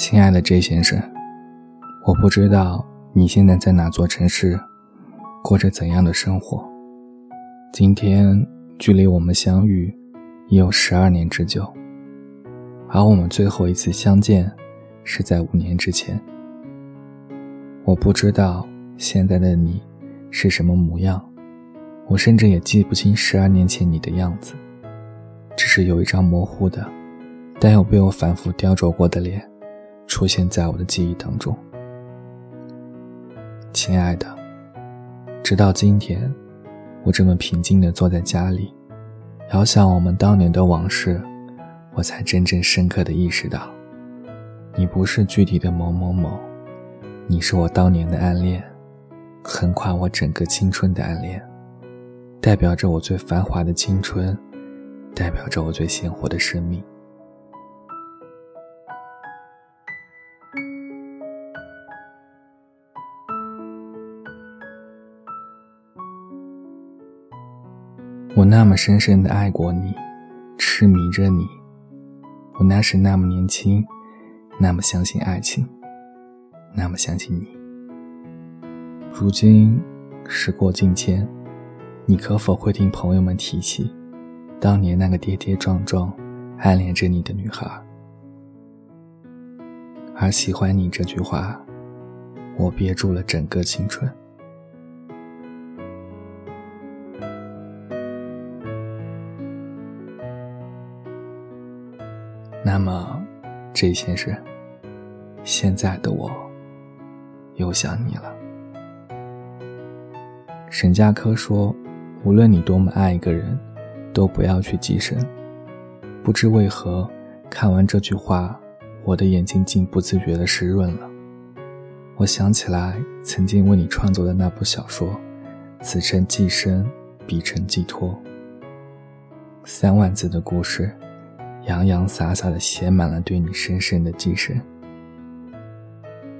亲爱的 J 先生，我不知道你现在在哪座城市，过着怎样的生活。今天距离我们相遇已有十二年之久，而我们最后一次相见是在五年之前。我不知道现在的你是什么模样，我甚至也记不清十二年前你的样子，只是有一张模糊的。但又被我反复雕琢过的脸，出现在我的记忆当中。亲爱的，直到今天，我这么平静地坐在家里，遥想我们当年的往事，我才真正深刻地意识到，你不是具体的某某某，你是我当年的暗恋，横跨我整个青春的暗恋，代表着我最繁华的青春，代表着我最鲜活的生命。我那么深深的爱过你，痴迷着你。我那时那么年轻，那么相信爱情，那么相信你。如今时过境迁，你可否会听朋友们提起当年那个跌跌撞撞暗恋着你的女孩？而喜欢你这句话，我憋住了整个青春。这先生，现在的我又想你了。沈佳柯说：“无论你多么爱一个人，都不要去寄生。”不知为何，看完这句话，我的眼睛竟不自觉地湿润了。我想起来曾经为你创作的那部小说，“此生寄生，彼生寄托”，三万字的故事。洋洋洒洒的写满了对你深深的寄生。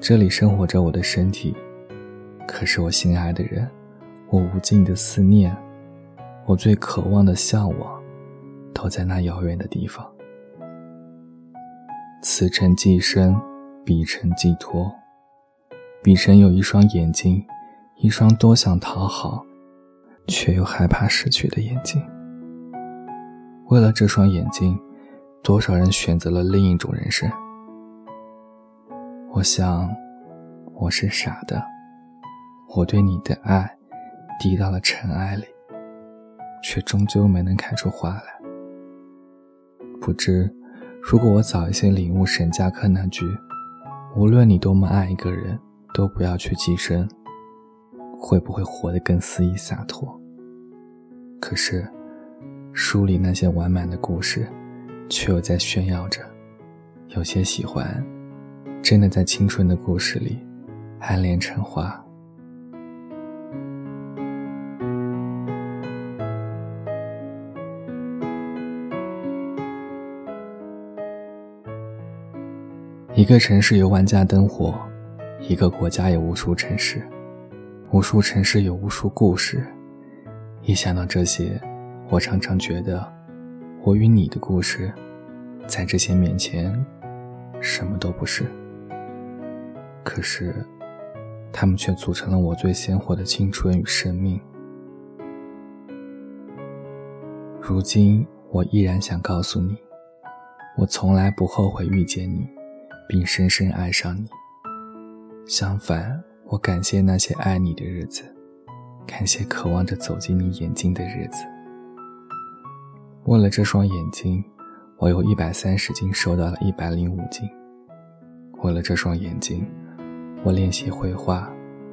这里生活着我的身体，可是我心爱的人，我无尽的思念，我最渴望的向往，都在那遥远的地方。此诚寄生，彼诚寄托。彼诚有一双眼睛，一双多想讨好，却又害怕失去的眼睛。为了这双眼睛。多少人选择了另一种人生？我想，我是傻的。我对你的爱滴到了尘埃里，却终究没能开出花来。不知，如果我早一些领悟沈佳柯那句“无论你多么爱一个人，都不要去寄生”，会不会活得更肆意洒脱？可是，书里那些完满的故事。却又在炫耀着，有些喜欢，真的在青春的故事里暗恋成花。一个城市有万家灯火，一个国家有无数城市，无数城市有无数故事。一想到这些，我常常觉得。我与你的故事，在这些面前，什么都不是。可是，他们却组成了我最鲜活的青春与生命。如今，我依然想告诉你，我从来不后悔遇见你，并深深爱上你。相反，我感谢那些爱你的日子，感谢渴望着走进你眼睛的日子。为了这双眼睛，我由一百三十斤瘦到了一百零五斤。为了这双眼睛，我练习绘画，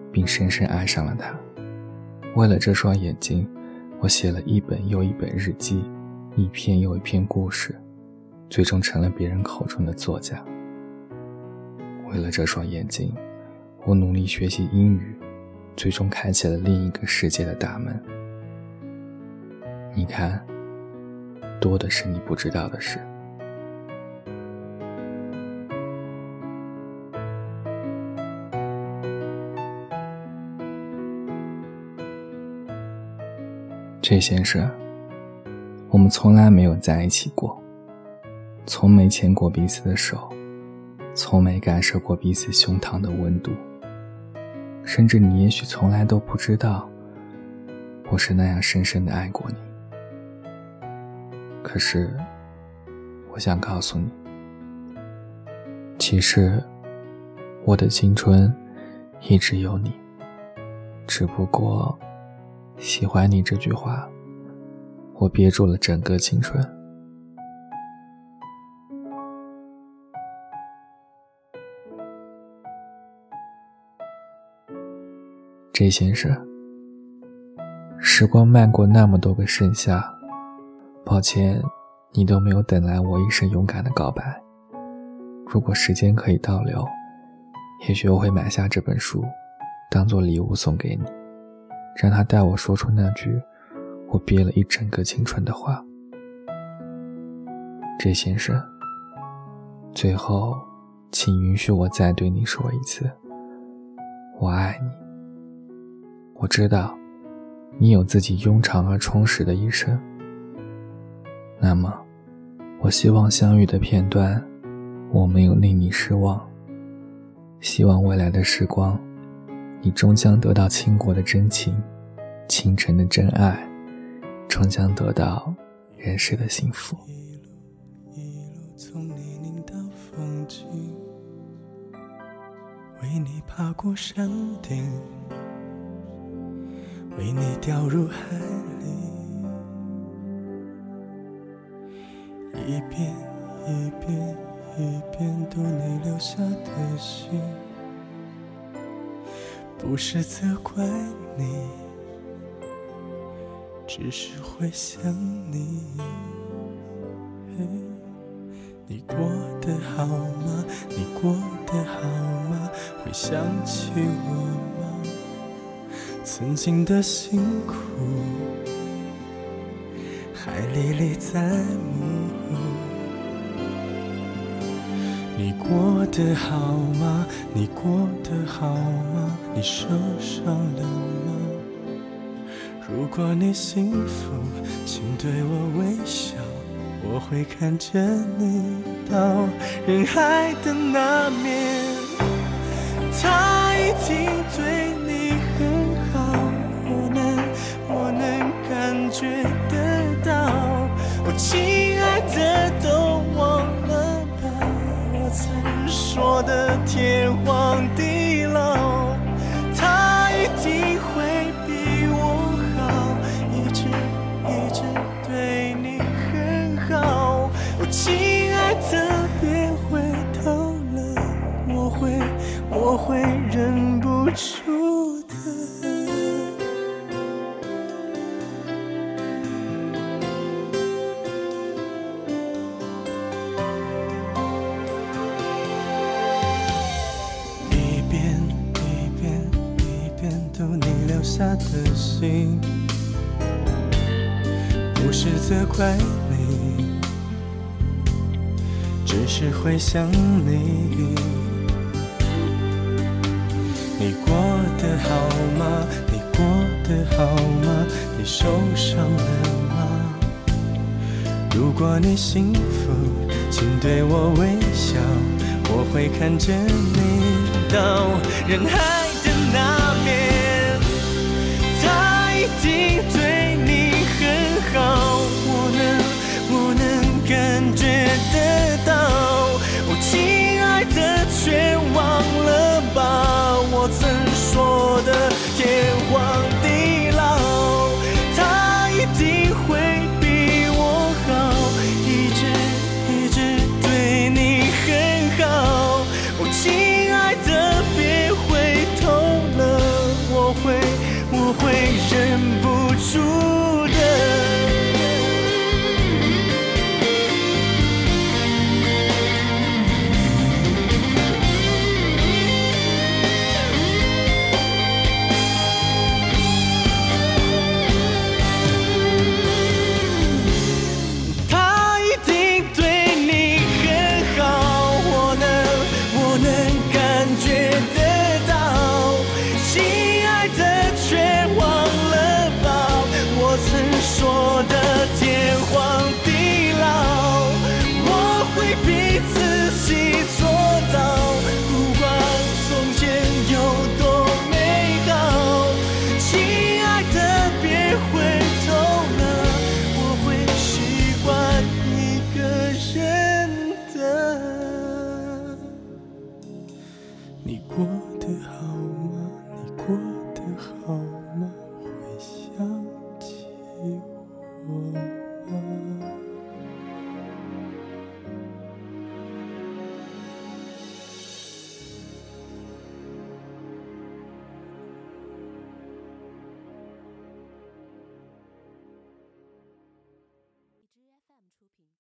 并深深爱上了它。为了这双眼睛，我写了一本又一本日记，一篇又一篇故事，最终成了别人口中的作家。为了这双眼睛，我努力学习英语，最终开启了另一个世界的大门。你看。多的是你不知道的事。这先生，我们从来没有在一起过，从没牵过彼此的手，从没感受过彼此胸膛的温度，甚至你也许从来都不知道，我是那样深深的爱过你。可是，我想告诉你，其实我的青春一直有你，只不过喜欢你这句话，我憋住了整个青春。这先生，时光漫过那么多个盛夏，抱歉，你都没有等来我一声勇敢的告白。如果时间可以倒流，也许我会买下这本书，当做礼物送给你，让他代我说出那句我憋了一整个青春的话。这先生，最后，请允许我再对你说一次，我爱你。我知道，你有自己庸长而充实的一生。那么，我希望相遇的片段，我没有令你失望。希望未来的时光，你终将得到倾国的真情，倾城的真爱，终将得到人世的幸福。为你爬过山顶。为你掉入海里，一遍一遍一遍读你留下的信，不是责怪你，只是会想你。你过得好吗？你过得好吗？会想起我吗。曾经的辛苦，还历历在目。你过得好吗？你过得好吗？你受伤了吗？如果你幸福，请对我微笑，我会看着你到人海的那面。他一定对感觉得到，我亲爱的都忘了吧？我曾说的天荒读你留下的信，不是责怪你，只是会想你。你过得好吗？你过得好吗？你受伤了吗？如果你幸福，请对我微笑，我会看着你到人海的那。定对你很好，我能，我能感觉得